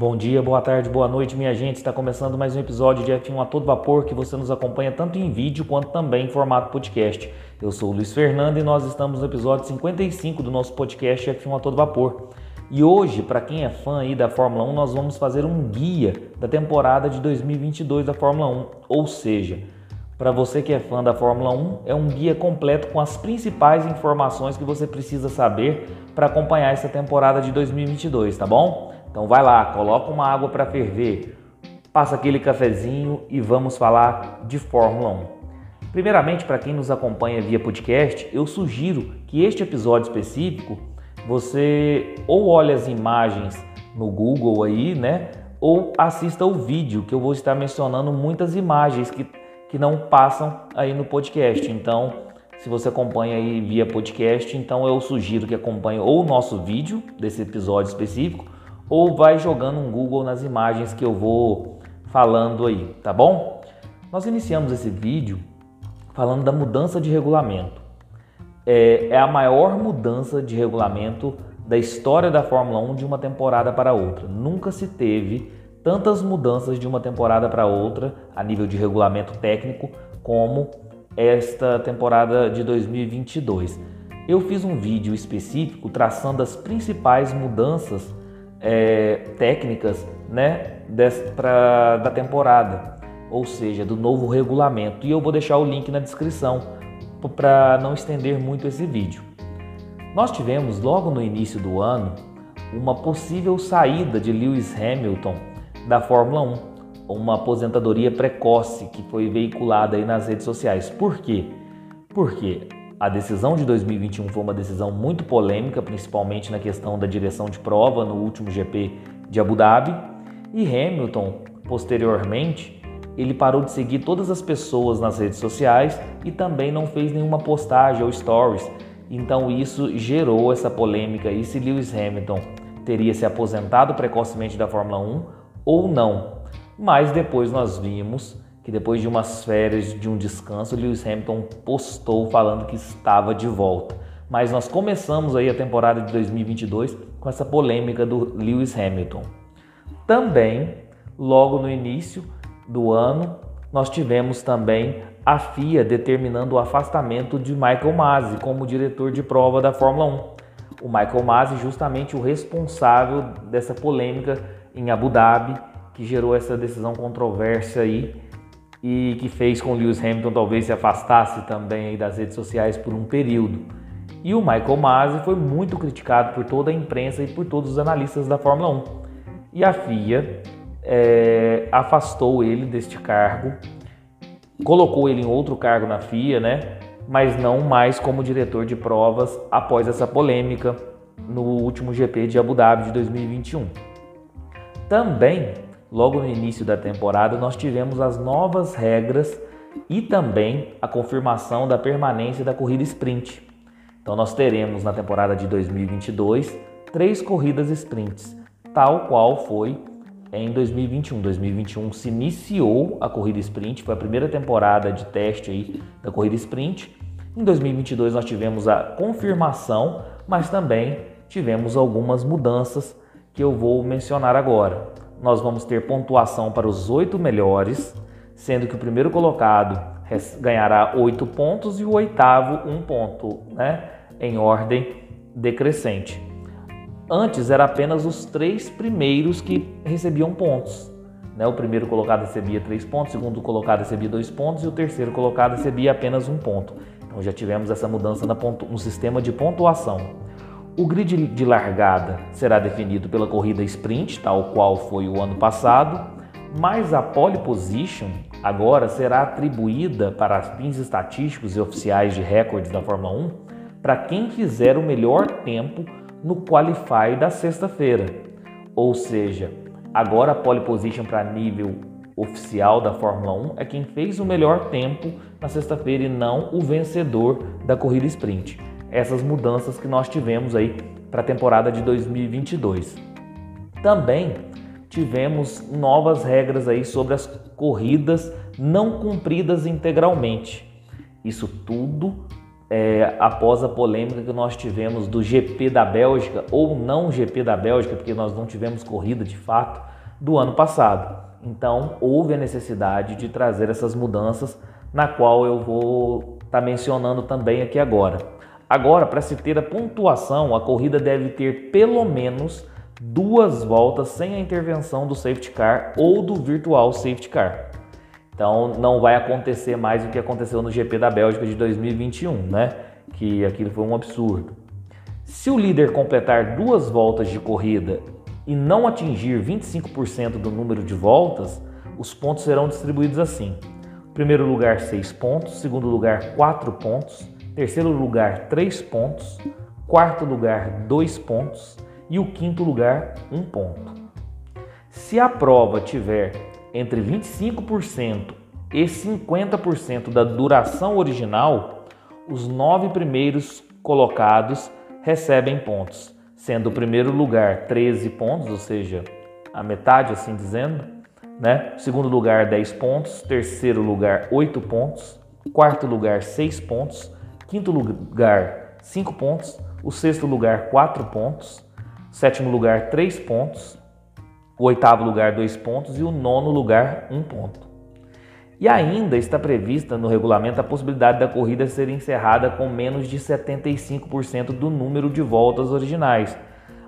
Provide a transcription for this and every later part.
Bom dia, boa tarde, boa noite, minha gente. Está começando mais um episódio de F1 a todo vapor que você nos acompanha tanto em vídeo quanto também em formato podcast. Eu sou o Luiz Fernando e nós estamos no episódio 55 do nosso podcast F1 a todo vapor. E hoje, para quem é fã aí da Fórmula 1, nós vamos fazer um guia da temporada de 2022 da Fórmula 1, ou seja, para você que é fã da Fórmula 1, é um guia completo com as principais informações que você precisa saber para acompanhar essa temporada de 2022, tá bom? Então vai lá, coloca uma água para ferver, passa aquele cafezinho e vamos falar de Fórmula 1. Primeiramente, para quem nos acompanha via podcast, eu sugiro que este episódio específico você ou olhe as imagens no Google aí, né? Ou assista o vídeo, que eu vou estar mencionando muitas imagens que, que não passam aí no podcast. Então, se você acompanha aí via podcast, então eu sugiro que acompanhe ou o nosso vídeo desse episódio específico, ou vai jogando um Google nas imagens que eu vou falando aí, tá bom? Nós iniciamos esse vídeo falando da mudança de regulamento. É, é, a maior mudança de regulamento da história da Fórmula 1 de uma temporada para outra. Nunca se teve tantas mudanças de uma temporada para outra a nível de regulamento técnico como esta temporada de 2022. Eu fiz um vídeo específico traçando as principais mudanças é, técnicas né, pra, da temporada, ou seja, do novo regulamento. E eu vou deixar o link na descrição para não estender muito esse vídeo. Nós tivemos logo no início do ano uma possível saída de Lewis Hamilton da Fórmula 1, uma aposentadoria precoce que foi veiculada aí nas redes sociais. Por quê? Porque a decisão de 2021 foi uma decisão muito polêmica, principalmente na questão da direção de prova no último GP de Abu Dhabi. E Hamilton, posteriormente, ele parou de seguir todas as pessoas nas redes sociais e também não fez nenhuma postagem ou stories. Então isso gerou essa polêmica e se Lewis Hamilton teria se aposentado precocemente da Fórmula 1 ou não. Mas depois nós vimos que depois de umas férias, de um descanso, Lewis Hamilton postou falando que estava de volta. Mas nós começamos aí a temporada de 2022 com essa polêmica do Lewis Hamilton. Também, logo no início do ano, nós tivemos também a FIA determinando o afastamento de Michael Masi como diretor de prova da Fórmula 1. O Michael Masi justamente o responsável dessa polêmica em Abu Dhabi, que gerou essa decisão controversa aí e que fez com Lewis Hamilton talvez se afastasse também das redes sociais por um período. E o Michael Masi foi muito criticado por toda a imprensa e por todos os analistas da Fórmula 1. E a FIA é, afastou ele deste cargo, colocou ele em outro cargo na FIA, né? Mas não mais como diretor de provas após essa polêmica no último GP de Abu Dhabi de 2021. Também logo no início da temporada, nós tivemos as novas regras e também a confirmação da permanência da corrida sprint. Então, nós teremos na temporada de 2022 três corridas sprints, tal qual foi em 2021. 2021 se iniciou a corrida sprint, foi a primeira temporada de teste aí da corrida sprint. Em 2022 nós tivemos a confirmação, mas também tivemos algumas mudanças que eu vou mencionar agora nós vamos ter pontuação para os oito melhores, sendo que o primeiro colocado ganhará oito pontos e o oitavo um ponto, né? Em ordem decrescente. Antes era apenas os três primeiros que recebiam pontos. Né? O primeiro colocado recebia três pontos, o segundo colocado recebia dois pontos e o terceiro colocado recebia apenas um ponto. Então já tivemos essa mudança no sistema de pontuação. O grid de largada será definido pela corrida sprint, tal qual foi o ano passado, mas a pole position agora será atribuída para fins estatísticos e oficiais de recordes da Fórmula 1 para quem fizer o melhor tempo no qualify da sexta-feira. Ou seja, agora a pole position para nível oficial da Fórmula 1 é quem fez o melhor tempo na sexta-feira e não o vencedor da corrida sprint essas mudanças que nós tivemos aí para a temporada de 2022. Também tivemos novas regras aí sobre as corridas não cumpridas integralmente. Isso tudo é, após a polêmica que nós tivemos do GP da Bélgica ou não GP da Bélgica, porque nós não tivemos corrida de fato do ano passado. Então, houve a necessidade de trazer essas mudanças, na qual eu vou estar tá mencionando também aqui agora. Agora, para se ter a pontuação, a corrida deve ter pelo menos duas voltas sem a intervenção do safety car ou do virtual safety car. Então, não vai acontecer mais o que aconteceu no GP da Bélgica de 2021, né? Que aquilo foi um absurdo. Se o líder completar duas voltas de corrida e não atingir 25% do número de voltas, os pontos serão distribuídos assim: primeiro lugar 6 pontos, segundo lugar 4 pontos, terceiro lugar 3 pontos, quarto lugar 2 pontos. E o quinto lugar 1 ponto. Se a prova tiver entre 25% e 50% da duração original, os nove primeiros colocados recebem pontos sendo o primeiro lugar 13 pontos, ou seja, a metade, assim dizendo, né? Segundo lugar 10 pontos, terceiro lugar 8 pontos, quarto lugar 6 pontos, quinto lugar 5 pontos, o sexto lugar 4 pontos, sétimo lugar 3 pontos, o oitavo lugar 2 pontos e o nono lugar 1 ponto. E ainda está prevista no regulamento a possibilidade da corrida ser encerrada com menos de 75% do número de voltas originais.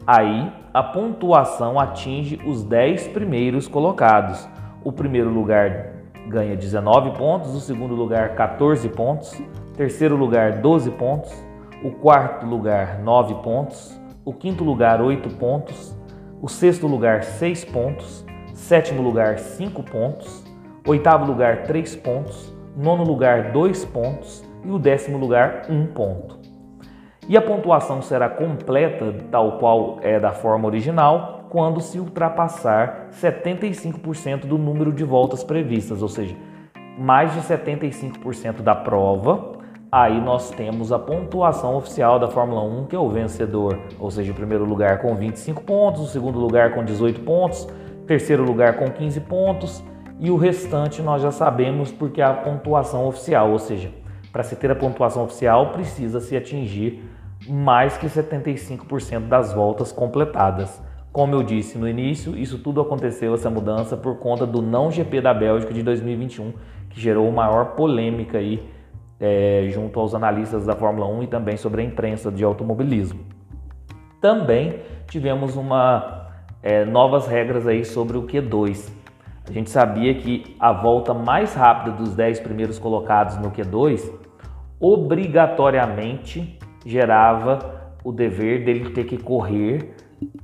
Aí, a pontuação atinge os 10 primeiros colocados. O primeiro lugar ganha 19 pontos, o segundo lugar 14 pontos, terceiro lugar 12 pontos, o quarto lugar 9 pontos, o quinto lugar 8 pontos, o sexto lugar 6 pontos, sétimo lugar 5 pontos, Oitavo lugar, 3 pontos. Nono lugar, 2 pontos. E o décimo lugar, 1 um ponto. E a pontuação será completa, tal qual é da forma original, quando se ultrapassar 75% do número de voltas previstas, ou seja, mais de 75% da prova, aí nós temos a pontuação oficial da Fórmula 1, que é o vencedor, ou seja, o primeiro lugar com 25 pontos, o segundo lugar com 18 pontos, terceiro lugar com 15 pontos, e o restante nós já sabemos porque é a pontuação oficial, ou seja, para se ter a pontuação oficial precisa se atingir mais que 75% das voltas completadas. Como eu disse no início, isso tudo aconteceu, essa mudança, por conta do não GP da Bélgica de 2021, que gerou maior polêmica aí é, junto aos analistas da Fórmula 1 e também sobre a imprensa de automobilismo. Também tivemos uma, é, novas regras aí sobre o Q2. A gente sabia que a volta mais rápida dos 10 primeiros colocados no Q2 obrigatoriamente gerava o dever dele ter que correr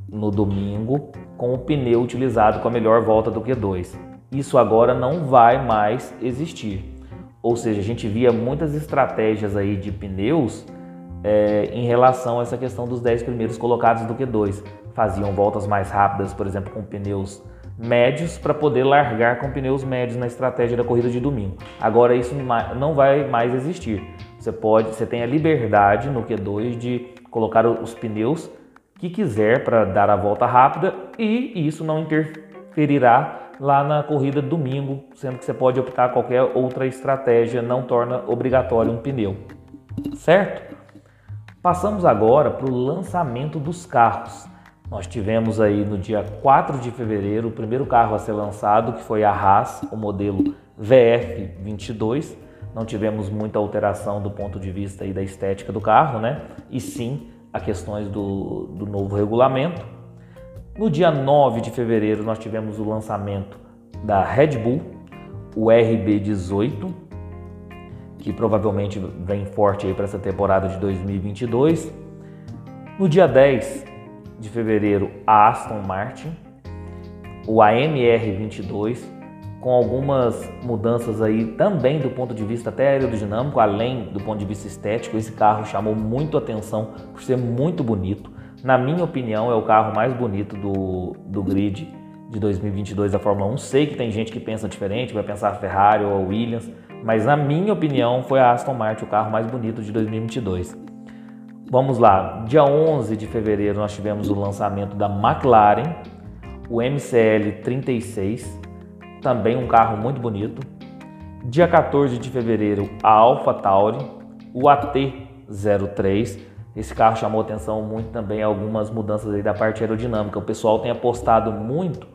no domingo com o pneu utilizado com a melhor volta do Q2. Isso agora não vai mais existir. Ou seja, a gente via muitas estratégias aí de pneus é, em relação a essa questão dos 10 primeiros colocados do Q2. Faziam voltas mais rápidas, por exemplo, com pneus médios para poder largar com pneus médios na estratégia da corrida de domingo. Agora isso não vai mais existir. Você pode, você tem a liberdade no Q2 de colocar os pneus que quiser para dar a volta rápida e isso não interferirá lá na corrida domingo, sendo que você pode optar qualquer outra estratégia, não torna obrigatório um pneu. Certo? Passamos agora para o lançamento dos carros. Nós tivemos aí no dia 4 de fevereiro o primeiro carro a ser lançado, que foi a Haas, o modelo VF22. Não tivemos muita alteração do ponto de vista aí da estética do carro, né? E sim a questões do, do novo regulamento. No dia 9 de fevereiro nós tivemos o lançamento da Red Bull, o RB18, que provavelmente vem forte aí para essa temporada de 2022. No dia 10 de fevereiro a Aston Martin, o AMR 22, com algumas mudanças aí também do ponto de vista até aerodinâmico, além do ponto de vista estético. Esse carro chamou muito atenção por ser muito bonito. Na minha opinião, é o carro mais bonito do, do grid de 2022 da Fórmula 1. Sei que tem gente que pensa diferente, vai pensar Ferrari ou Williams, mas na minha opinião foi a Aston Martin o carro mais bonito de 2022. Vamos lá, dia 11 de fevereiro nós tivemos o lançamento da McLaren, o MCL 36, também um carro muito bonito. Dia 14 de fevereiro, a Alpha Tauri, o AT03. Esse carro chamou atenção muito também algumas mudanças aí da parte aerodinâmica. O pessoal tem apostado muito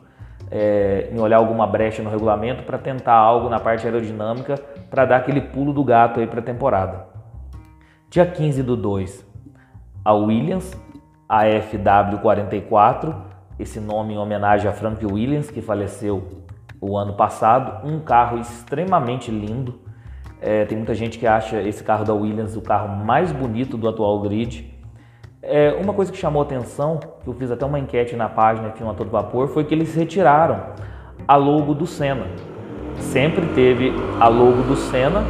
é, em olhar alguma brecha no regulamento para tentar algo na parte aerodinâmica para dar aquele pulo do gato aí para a temporada. Dia 15 do 2, a Williams, a FW44, esse nome em homenagem a Frank Williams, que faleceu o ano passado, um carro extremamente lindo. É, tem muita gente que acha esse carro da Williams o carro mais bonito do atual grid. É, uma coisa que chamou atenção, que eu fiz até uma enquete na página aqui no Todo Vapor, foi que eles retiraram a logo do Senna. Sempre teve a logo do Senna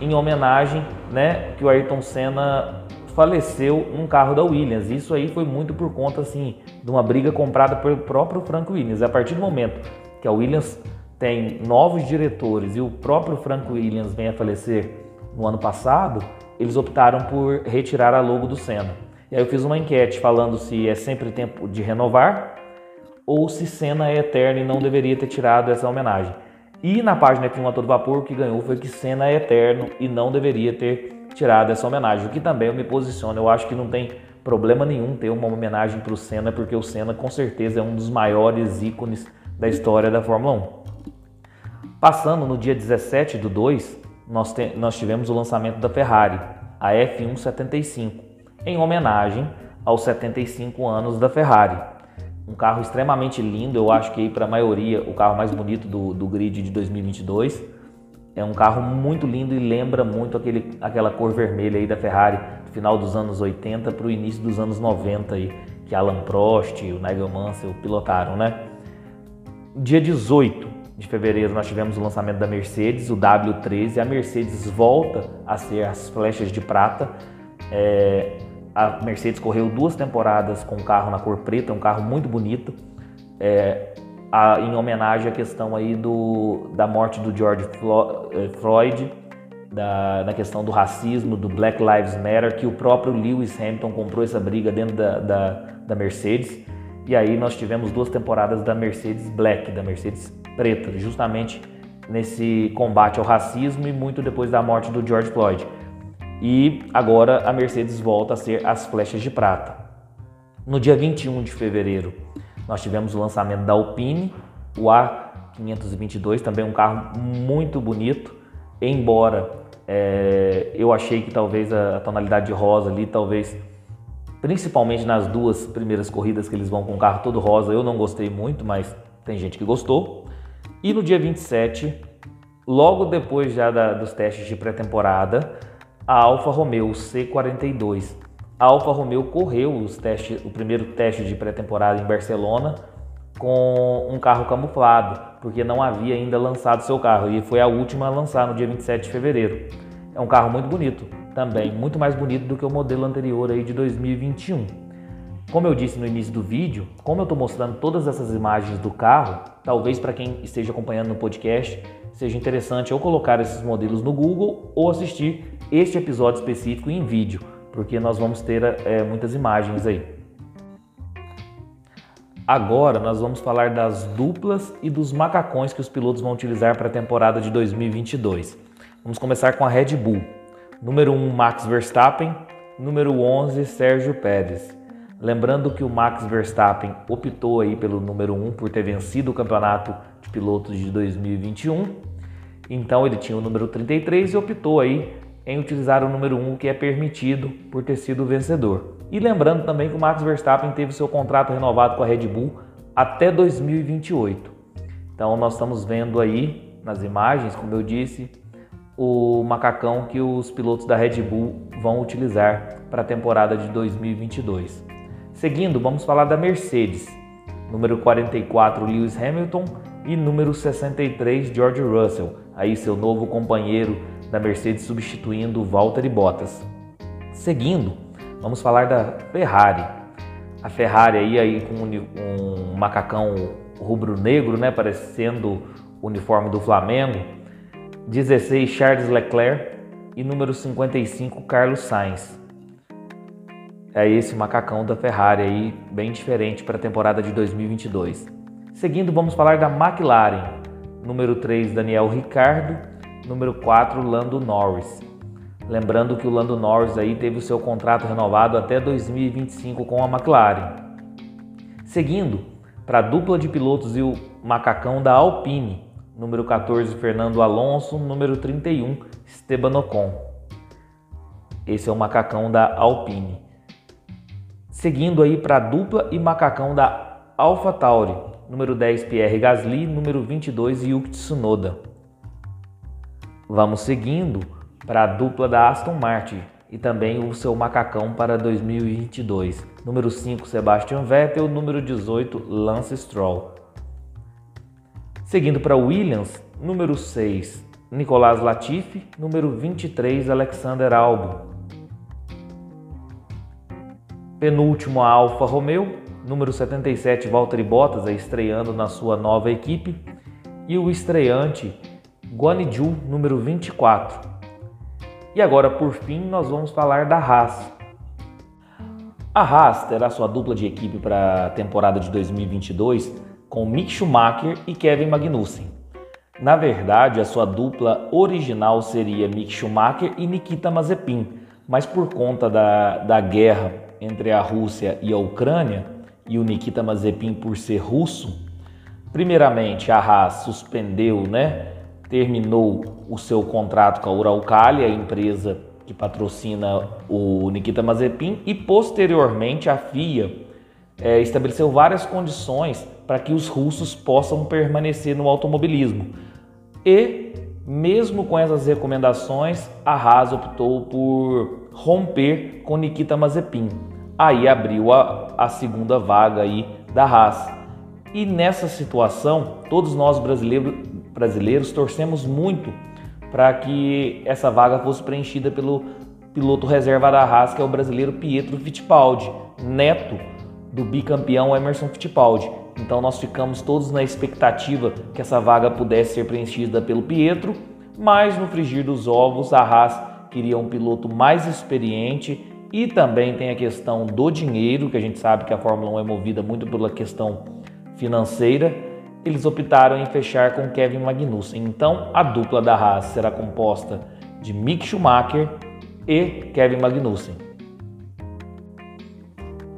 em homenagem, né, que o Ayrton Senna faleceu num carro da Williams. Isso aí foi muito por conta assim de uma briga comprada pelo próprio Frank Williams. A partir do momento que a Williams tem novos diretores e o próprio Frank Williams vem a falecer no ano passado, eles optaram por retirar a logo do Senna. E aí eu fiz uma enquete falando se é sempre tempo de renovar ou se Senna é eterno e não deveria ter tirado essa homenagem. E na página F1 a todo vapor o que ganhou foi que Senna é eterno e não deveria ter tirado essa homenagem, o que também eu me posiciono. Eu acho que não tem problema nenhum ter uma homenagem para o Senna, porque o Senna com certeza é um dos maiores ícones da história da Fórmula 1. Passando no dia 17 do 2, nós, te, nós tivemos o lançamento da Ferrari, a F175 em homenagem aos 75 anos da Ferrari. Um carro extremamente lindo, eu acho que para a maioria o carro mais bonito do, do grid de 2022. É um carro muito lindo e lembra muito aquele, aquela cor vermelha aí da Ferrari do final dos anos 80 para o início dos anos 90 aí, que Alan Prost e o Nigel Mansell pilotaram, né? Dia 18 de fevereiro nós tivemos o lançamento da Mercedes, o W13. A Mercedes volta a ser as flechas de prata. É, a Mercedes correu duas temporadas com um carro na cor preta, um carro muito bonito, é, a, em homenagem à questão aí do, da morte do George eh, Floyd, da questão do racismo, do Black Lives Matter, que o próprio Lewis Hamilton comprou essa briga dentro da, da, da Mercedes. E aí nós tivemos duas temporadas da Mercedes Black, da Mercedes preta, justamente nesse combate ao racismo e muito depois da morte do George Floyd. E agora a Mercedes volta a ser as flechas de prata. No dia 21 de fevereiro, nós tivemos o lançamento da Alpine, o A522, também um carro muito bonito, embora é, eu achei que talvez a, tonalidade de rosa ali, talvez principalmente nas duas primeiras corridas que eles vão com o carro todo rosa, eu não gostei muito, mas tem gente que gostou. E no dia 27, logo depois já da, dos testes de pré-temporada, a Alfa Romeo C42. A Alfa Romeo correu os testes, o primeiro teste de pré-temporada em Barcelona com um carro camuflado, porque não havia ainda lançado seu carro e foi a última a lançar no dia 27 de fevereiro. É um carro muito bonito, também muito mais bonito do que o modelo anterior aí de 2021. Como eu disse no início do vídeo, como eu estou mostrando todas essas imagens do carro, talvez para quem esteja acompanhando no podcast seja interessante eu colocar esses modelos no Google ou assistir este episódio específico em vídeo, porque nós vamos ter é, muitas imagens aí. Agora nós vamos falar das duplas e dos macacões que os pilotos vão utilizar para a temporada de 2022. Vamos começar com a Red Bull. Número 1, Max Verstappen. Número 11, Sérgio Pérez. Lembrando que o Max Verstappen optou aí pelo número 1 por ter vencido o campeonato de pilotos de 2021. Então ele tinha o número 33 e optou aí em utilizar o número 1 que é permitido por ter sido o vencedor. E lembrando também que o Max Verstappen teve seu contrato renovado com a Red Bull até 2028. Então nós estamos vendo aí nas imagens, como eu disse, o macacão que os pilotos da Red Bull vão utilizar para a temporada de 2022. Seguindo, vamos falar da Mercedes. Número 44, Lewis Hamilton e número 63, George Russell, aí seu novo companheiro da Mercedes substituindo Valtteri Bottas. Seguindo, vamos falar da Ferrari. A Ferrari aí, aí com um, macacão rubro-negro, né, parecendo o uniforme do Flamengo. 16 Charles Leclerc e número 55 Carlos Sainz. É esse macacão da Ferrari aí, bem diferente para a temporada de 2022. Seguindo, vamos falar da McLaren. Número 3 Daniel Ricardo Número 4, Lando Norris. Lembrando que o Lando Norris aí teve o seu contrato renovado até 2025 com a McLaren. Seguindo, para a dupla de pilotos e o macacão da Alpine, número 14 Fernando Alonso, número 31 Esteban Ocon. Esse é o macacão da Alpine. Seguindo aí para a dupla e macacão da AlphaTauri, número 10 Pierre Gasly, número 22 Yuki Tsunoda. Vamos seguindo para a dupla da Aston Martin e também o seu macacão para 2022. Número 5 Sebastian Vettel, número 18 Lance Stroll. Seguindo para Williams, número 6 Nicolas Latifi, número 23 Alexander Albon. Penúltimo a Alfa Romeo, número 77 Valtteri Bottas, estreando na sua nova equipe, e o estreante Guanaju, número 24. E agora, por fim, nós vamos falar da Haas. A Haas terá sua dupla de equipe para a temporada de 2022 com Mick Schumacher e Kevin Magnussen. Na verdade, a sua dupla original seria Mick Schumacher e Nikita Mazepin, mas por conta da, da guerra entre a Rússia e a Ucrânia e o Nikita Mazepin por ser russo, primeiramente a Haas suspendeu, né, terminou o seu contrato com a Uralkali, a empresa que patrocina o Nikita Mazepin, e posteriormente a FIA é, estabeleceu várias condições para que os russos possam permanecer no automobilismo. E, mesmo com essas recomendações, a Haas optou por romper com Nikita Mazepin aí abriu a, a segunda vaga aí da Haas. E nessa situação, todos nós brasileiros, brasileiros torcemos muito para que essa vaga fosse preenchida pelo piloto reserva da Haas, que é o brasileiro Pietro Fittipaldi, neto do bicampeão Emerson Fittipaldi. Então nós ficamos todos na expectativa que essa vaga pudesse ser preenchida pelo Pietro, mas no frigir dos ovos a Haas queria um piloto mais experiente e também tem a questão do dinheiro, que a gente sabe que a Fórmula 1 é movida muito pela questão financeira. Eles optaram em fechar com Kevin Magnussen. Então, a dupla da Haas será composta de Mick Schumacher e Kevin Magnussen.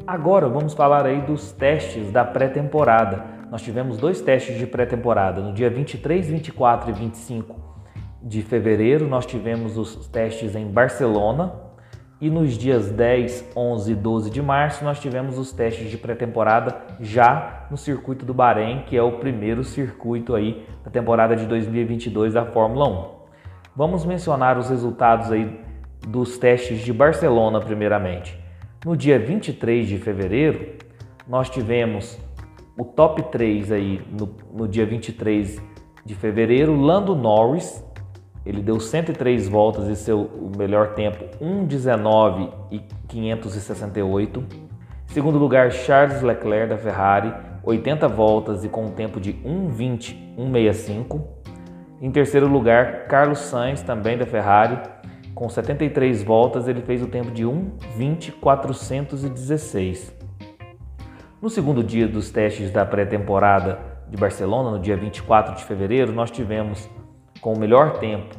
Agora vamos falar aí dos testes da pré-temporada. Nós tivemos dois testes de pré-temporada. No dia 23, 24 e 25 de fevereiro, nós tivemos os testes em Barcelona, e nos dias 10, 11 e 12 de março nós tivemos os testes de pré-temporada já no circuito do Bahrein, que é o primeiro circuito aí da temporada de 2022 da Fórmula 1. Vamos mencionar os resultados aí dos testes de Barcelona primeiramente. No dia 23 de fevereiro, nós tivemos o top 3 aí no, no dia 23 de fevereiro, Lando Norris, ele deu 103 voltas e seu melhor tempo 1:19 e 568. Segundo lugar, Charles Leclerc da Ferrari, 80 voltas e com um tempo de 1:20 165. Em terceiro lugar, Carlos Sainz também da Ferrari, com 73 voltas, ele fez o tempo de 1:20 416. No segundo dia dos testes da pré-temporada de Barcelona, no dia 24 de fevereiro, nós tivemos com o melhor tempo.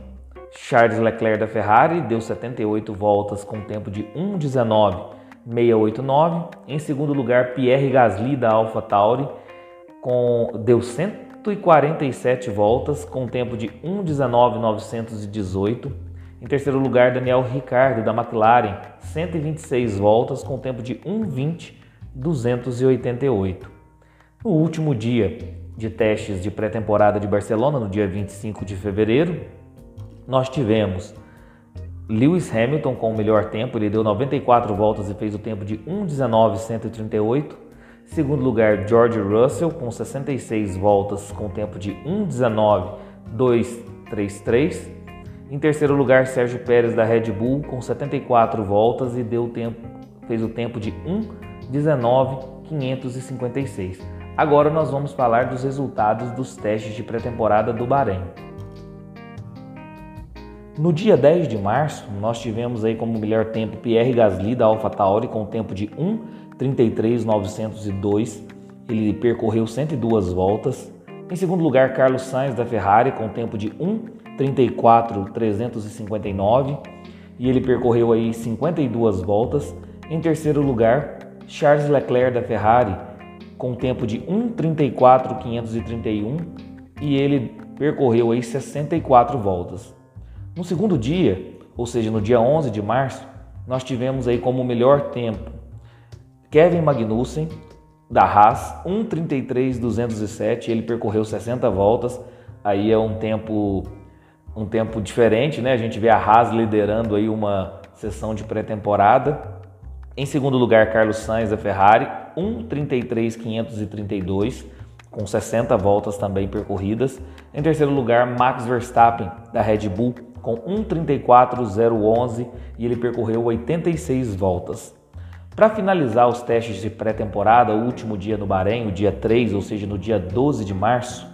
Charles Leclerc da Ferrari deu 78 voltas com tempo de 1:19.689. Em segundo lugar, Pierre Gasly da AlphaTauri com deu 147 voltas com tempo de 1:19.918. Em terceiro lugar, Daniel Ricciardo da McLaren, 126 voltas com tempo de 1:20.288. No último dia, de testes de pré-temporada de Barcelona, no dia 25 de fevereiro, nós tivemos Lewis Hamilton com o melhor tempo, ele deu 94 voltas e fez o tempo de 1:19.138. Segundo lugar, George Russell com 66 voltas com o tempo de 1:19.233. Em terceiro lugar, Sérgio Pérez da Red Bull com 74 voltas e deu tempo, fez o tempo de 1:19.556. Agora nós vamos falar dos resultados dos testes de pré-temporada do Bahrein. No dia 10 de março, nós tivemos aí como melhor tempo Pierre Gasly da AlphaTauri com tempo de 1:33.902. Ele percorreu 102 voltas. Em segundo lugar, Carlos Sainz da Ferrari com tempo de 1:34.359 e ele percorreu aí 52 voltas. Em terceiro lugar, Charles Leclerc da Ferrari com tempo de 1:34.531 e ele percorreu aí 64 voltas. No segundo dia, ou seja, no dia 11 de março, nós tivemos aí como melhor tempo Kevin Magnussen da Haas 1:33.207, ele percorreu 60 voltas. Aí é um tempo um tempo diferente, né? A gente vê a Haas liderando aí uma sessão de pré-temporada. Em segundo lugar, Carlos Sainz da Ferrari, 1:33.532, com 60 voltas também percorridas. Em terceiro lugar, Max Verstappen da Red Bull com 1:34.011 e ele percorreu 86 voltas. Para finalizar os testes de pré-temporada, o último dia no Bahrein, o dia 3, ou seja, no dia 12 de março,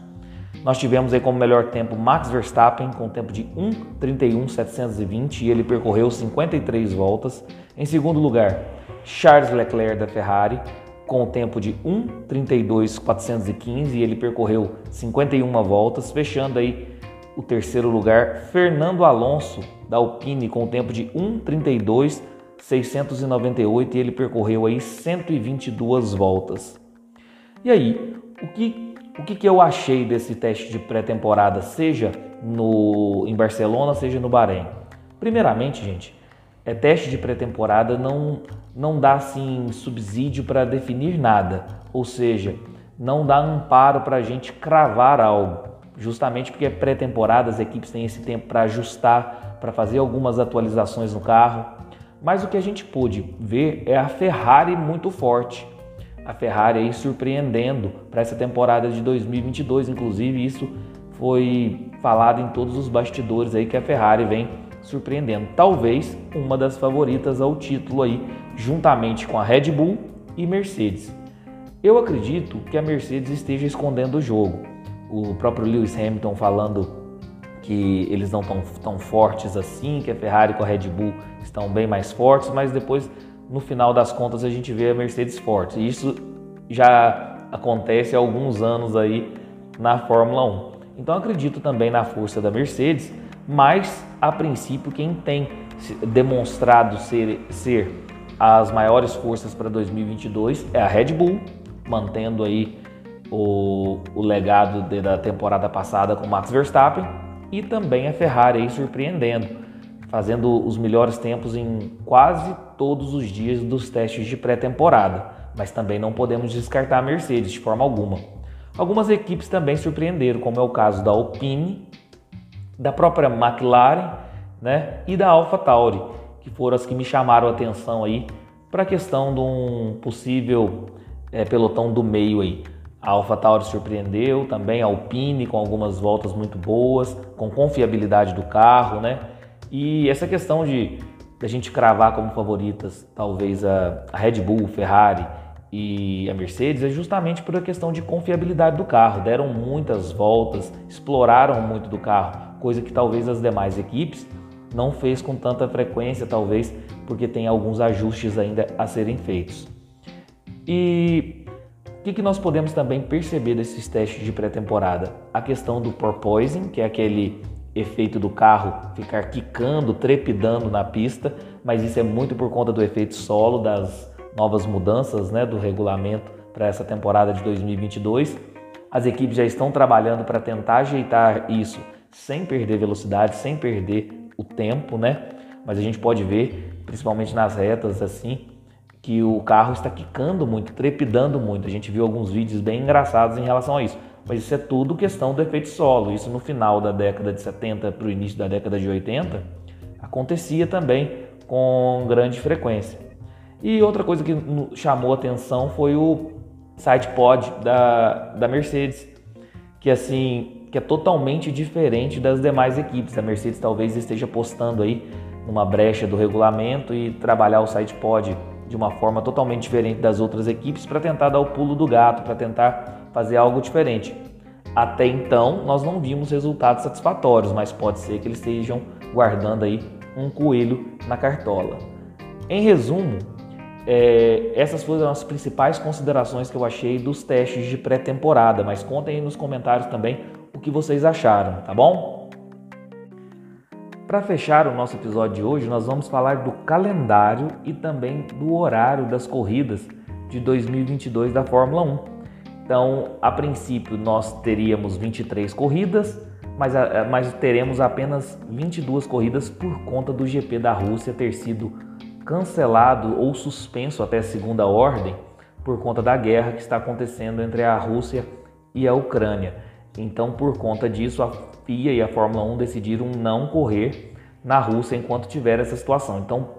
nós tivemos aí como melhor tempo Max Verstappen com tempo de 1:31.720 e ele percorreu 53 voltas. Em segundo lugar, Charles Leclerc da Ferrari com o tempo de 1:32.415 e ele percorreu 51 voltas, fechando aí o terceiro lugar, Fernando Alonso da Alpine com o tempo de 1:32.698 e ele percorreu aí 122 voltas. E aí, o que o que, que eu achei desse teste de pré-temporada, seja no, em Barcelona, seja no Bahrein? Primeiramente, gente, é teste de pré-temporada não, não dá assim subsídio para definir nada, ou seja, não dá amparo para a gente cravar algo, justamente porque é pré-temporada, as equipes têm esse tempo para ajustar, para fazer algumas atualizações no carro. Mas o que a gente pôde ver é a Ferrari muito forte a Ferrari aí surpreendendo para essa temporada de 2022. Inclusive, isso foi falado em todos os bastidores aí que a Ferrari vem surpreendendo. Talvez uma das favoritas ao título aí, juntamente com a Red Bull e Mercedes. Eu acredito que a Mercedes esteja escondendo o jogo. O próprio Lewis Hamilton falando que eles não estão tão fortes assim, que a Ferrari com a Red Bull estão bem mais fortes, mas depois no final das contas a gente vê a Mercedes forte. Isso já acontece há alguns anos aí na Fórmula 1. Então acredito também na força da Mercedes, mas a princípio quem tem demonstrado ser, ser as maiores forças para 2022 é a Red Bull, mantendo aí o, o legado de, da temporada passada com Max Verstappen e também a Ferrari aí surpreendendo, fazendo os melhores tempos em quase todos os dias dos testes de pré-temporada, mas também não podemos descartar a Mercedes de forma alguma. Algumas equipes também surpreenderam, como é o caso da Alpine, da própria McLaren né, e da AlphaTauri, que foram as que me chamaram a atenção aí para a questão de um possível é, pelotão do meio aí. A AlphaTauri surpreendeu, também a Alpine com algumas voltas muito boas, com confiabilidade do carro, né? E essa questão de da gente cravar como favoritas talvez a, a Red Bull, Ferrari e a Mercedes é justamente por a questão de confiabilidade do carro. Deram muitas voltas, exploraram muito do carro, coisa que talvez as demais equipes não fez com tanta frequência, talvez porque tem alguns ajustes ainda a serem feitos. E o que, que nós podemos também perceber desses testes de pré-temporada? A questão do porpoising, que é aquele efeito do carro ficar quicando, trepidando na pista, mas isso é muito por conta do efeito solo, das novas mudanças né, do regulamento para essa temporada de 2022. As equipes já estão trabalhando para tentar ajeitar isso sem perder velocidade, sem perder o tempo, né? Mas a gente pode ver, principalmente nas retas assim, que o carro está quicando muito, trepidando muito. A gente viu alguns vídeos bem engraçados em relação a isso. Mas isso é tudo questão do efeito solo. Isso no final da década de 70 para o início da década de 80 acontecia também com grande frequência. E outra coisa que chamou atenção foi o sidepod da, da Mercedes, que assim que é totalmente diferente das demais equipes. A Mercedes talvez esteja apostando aí numa brecha do regulamento e trabalhar o sidepod de uma forma totalmente diferente das outras equipes para tentar dar o pulo do gato, para tentar fazer algo diferente. Até então, nós não vimos resultados satisfatórios, mas pode ser que eles estejam guardando aí um coelho na cartola. Em resumo, é, essas foram as principais considerações que eu achei dos testes de pré-temporada, mas contem aí nos comentários também o que vocês acharam, tá bom? Para fechar o nosso episódio de hoje, nós vamos falar do calendário e também do horário das corridas de 2022 da Fórmula 1. Então, a princípio, nós teríamos 23 corridas, mas, mas teremos apenas 22 corridas por conta do GP da Rússia ter sido cancelado ou suspenso até segunda ordem por conta da guerra que está acontecendo entre a Rússia e a Ucrânia. Então, por conta disso, a FIA e a Fórmula 1 decidiram não correr na Rússia enquanto tiver essa situação. Então,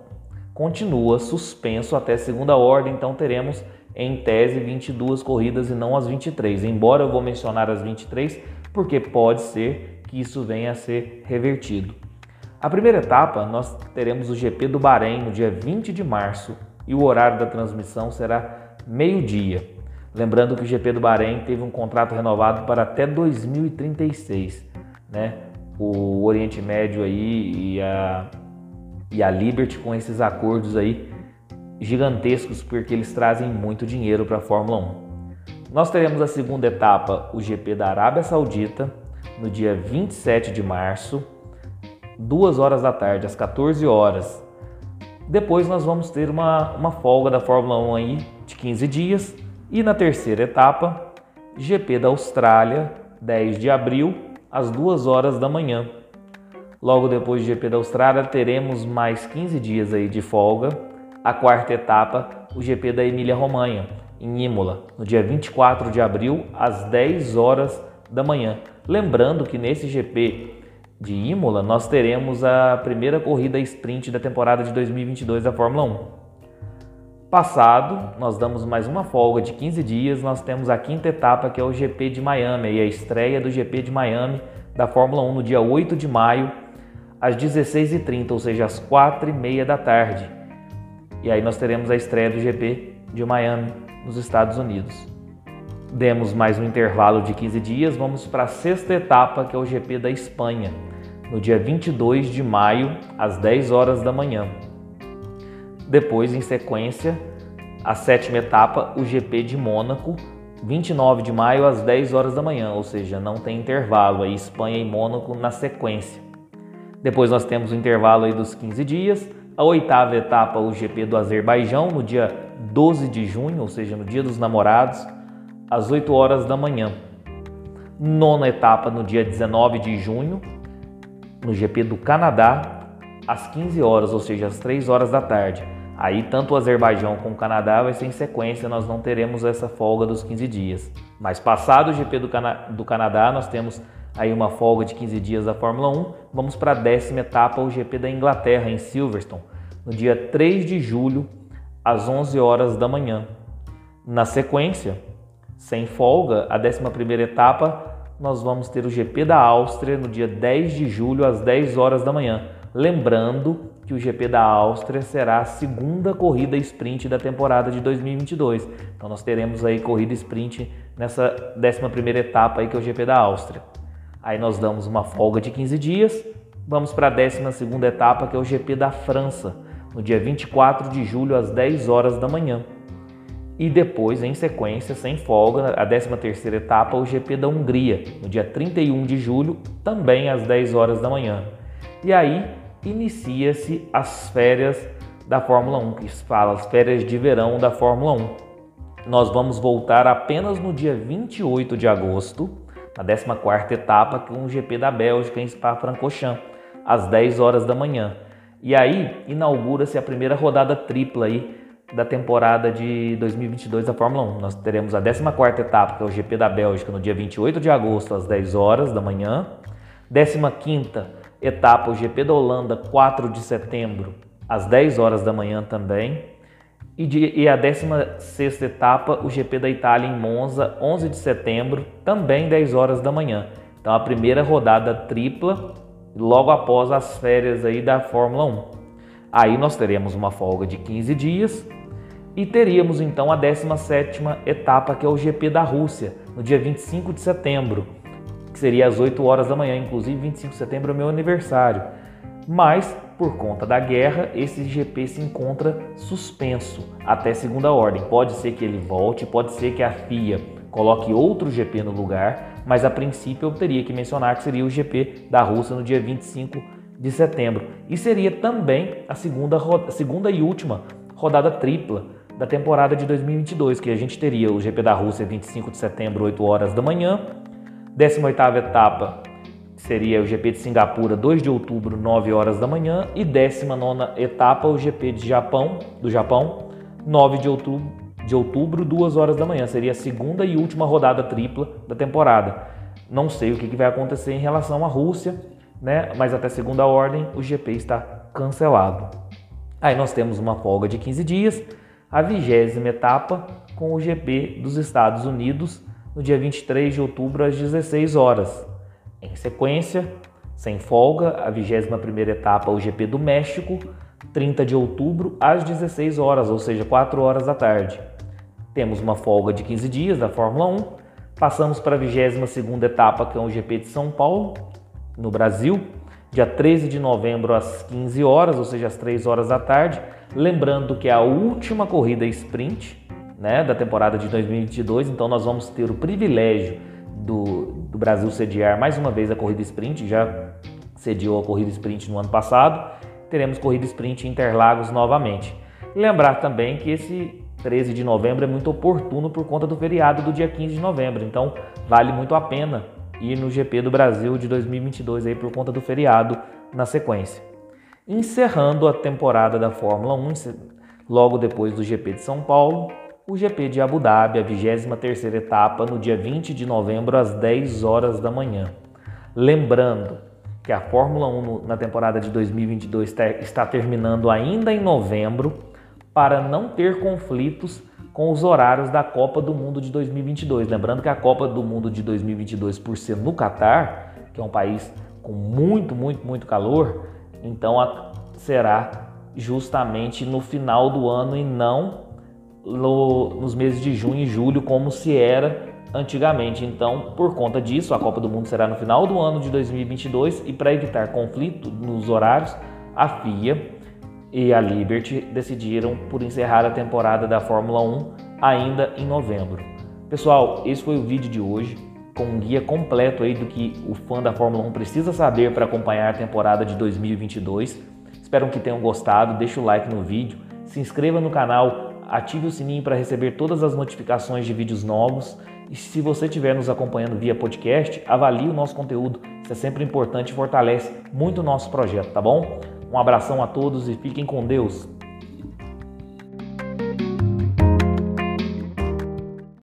continua suspenso até segunda ordem, então teremos em tese 22 corridas e não as 23. Embora eu vou mencionar as 23, porque pode ser que isso venha a ser revertido. A primeira etapa, nós teremos o GP do Bahrein no dia 20 de março e o horário da transmissão será meio-dia. Lembrando que o GP do Bahrein teve um contrato renovado para até 2036, né? O Oriente Médio aí e a, e a Liberty com esses acordos aí gigantescos porque eles trazem muito dinheiro para a Fórmula 1. Nós teremos a segunda etapa, o GP da Arábia Saudita, no dia 27 de março 2 horas da tarde, às 14 horas. Depois nós vamos ter uma, uma folga da Fórmula 1 aí de 15 dias. E na terceira etapa, GP da Austrália, 10 de abril, às 2 horas da manhã. Logo depois do GP da Austrália, teremos mais 15 dias aí de folga. A quarta etapa, o GP da Emília-Romanha, em Imola, no dia 24 de abril, às 10 horas da manhã. Lembrando que nesse GP de Imola, nós teremos a primeira corrida sprint da temporada de 2022 da Fórmula 1. Passado, nós damos mais uma folga de 15 dias, nós temos a quinta etapa que é o GP de Miami e a estreia do GP de Miami da Fórmula 1 no dia 8 de maio às 16h30, ou seja, às 4h30 da tarde. E aí nós teremos a estreia do GP de Miami nos Estados Unidos. Demos mais um intervalo de 15 dias, vamos para a sexta etapa que é o GP da Espanha no dia 22 de maio, às 10 horas da manhã. Depois, em sequência, a sétima etapa, o GP de Mônaco, 29 de maio, às 10 horas da manhã, ou seja, não tem intervalo, aí Espanha e Mônaco na sequência. Depois nós temos o intervalo aí dos 15 dias, a oitava etapa, o GP do Azerbaijão, no dia 12 de junho, ou seja, no dia dos namorados, às 8 horas da manhã. Nona etapa, no dia 19 de junho, no GP do Canadá às 15 horas, ou seja, às 3 horas da tarde. Aí tanto o Azerbaijão como o Canadá vai ser em sequência, nós não teremos essa folga dos 15 dias. Mas passado o GP do, Cana do Canadá, nós temos aí uma folga de 15 dias da Fórmula 1. Vamos para a décima etapa, o GP da Inglaterra, em Silverstone, no dia 3 de julho, às 11 horas da manhã. Na sequência, sem folga, a 11 primeira etapa nós vamos ter o GP da Áustria no dia 10 de julho às 10 horas da manhã. Lembrando que o GP da Áustria será a segunda corrida sprint da temporada de 2022. Então nós teremos aí corrida sprint nessa 11ª etapa aí que é o GP da Áustria. Aí nós damos uma folga de 15 dias, vamos para a 12ª etapa que é o GP da França, no dia 24 de julho às 10 horas da manhã e depois, em sequência, sem folga, a 13ª etapa, o GP da Hungria, no dia 31 de julho, também às 10 horas da manhã. E aí inicia-se as férias da Fórmula 1, que fala as férias de verão da Fórmula 1. Nós vamos voltar apenas no dia 28 de agosto, na 14ª etapa, com o GP da Bélgica em Spa-Francorchamps, às 10 horas da manhã. E aí inaugura-se a primeira rodada tripla aí da temporada de 2022 da Fórmula 1. Nós teremos a 14ª etapa, que é o GP da Bélgica, no dia 28 de agosto, às 10 horas da manhã. 15ª etapa, o GP da Holanda, 4 de setembro, às 10 horas da manhã também. E, de, e a 16ª etapa, o GP da Itália em Monza, 11 de setembro, também 10 horas da manhã. Então a primeira rodada tripla, logo após as férias aí da Fórmula 1. Aí nós teremos uma folga de 15 dias e teríamos então a 17ª etapa, que é o GP da Rússia, no dia 25 de setembro, que seria às 8 horas da manhã, inclusive 25 de setembro é meu aniversário. Mas, por conta da guerra, esse GP se encontra suspenso até segunda ordem. Pode ser que ele volte, pode ser que a FIA coloque outro GP no lugar, mas a princípio eu teria que mencionar que seria o GP da Rússia no dia 25 de setembro. E seria também a segunda, segunda e última rodada tripla da temporada de 2022, que a gente teria o GP da Rússia 25 de setembro, 8 horas da manhã, 18ª etapa seria o GP de Singapura, 2 de outubro, 9 horas da manhã, e 19ª etapa, o GP de Japão, do Japão, 9 de outubro, de outubro, 2 horas da manhã. Seria a segunda e última rodada tripla da temporada. Não sei o que vai acontecer em relação à Rússia, né? mas até segunda ordem o GP está cancelado. Aí nós temos uma folga de 15 dias, a vigésima etapa com o GP dos Estados Unidos no dia 23 de outubro às 16 horas. Em sequência, sem folga, a 21ª etapa, o GP do México, 30 de outubro às 16 horas, ou seja, 4 horas da tarde. Temos uma folga de 15 dias da Fórmula 1. Passamos para a 22ª etapa, que é o GP de São Paulo, no Brasil, dia 13 de novembro às 15 horas, ou seja, às 3 horas da tarde. Lembrando que é a última corrida sprint né, da temporada de 2022, então nós vamos ter o privilégio do, do Brasil sediar mais uma vez a corrida sprint, já sediou a corrida sprint no ano passado, teremos corrida sprint em Interlagos novamente. Lembrar também que esse 13 de novembro é muito oportuno por conta do feriado do dia 15 de novembro, então vale muito a pena ir no GP do Brasil de 2022 aí por conta do feriado na sequência. Encerrando a temporada da Fórmula 1, logo depois do GP de São Paulo, o GP de Abu Dhabi, a 23ª etapa, no dia 20 de novembro às 10 horas da manhã. Lembrando que a Fórmula 1 na temporada de 2022 está terminando ainda em novembro para não ter conflitos com os horários da Copa do Mundo de 2022. Lembrando que a Copa do Mundo de 2022, por ser no Catar, que é um país com muito, muito, muito calor, então será justamente no final do ano e não no, nos meses de junho e julho, como se era antigamente. Então, por conta disso, a Copa do Mundo será no final do ano de 2022 e para evitar conflito nos horários, a FIA e a Liberty decidiram por encerrar a temporada da Fórmula 1 ainda em novembro. Pessoal, esse foi o vídeo de hoje com um guia completo aí do que o fã da Fórmula 1 precisa saber para acompanhar a temporada de 2022. Espero que tenham gostado, deixe o like no vídeo, se inscreva no canal ative o sininho para receber todas as notificações de vídeos novos. E se você estiver nos acompanhando via podcast, avalie o nosso conteúdo. Isso é sempre importante e fortalece muito o nosso projeto, tá bom? Um abração a todos e fiquem com Deus.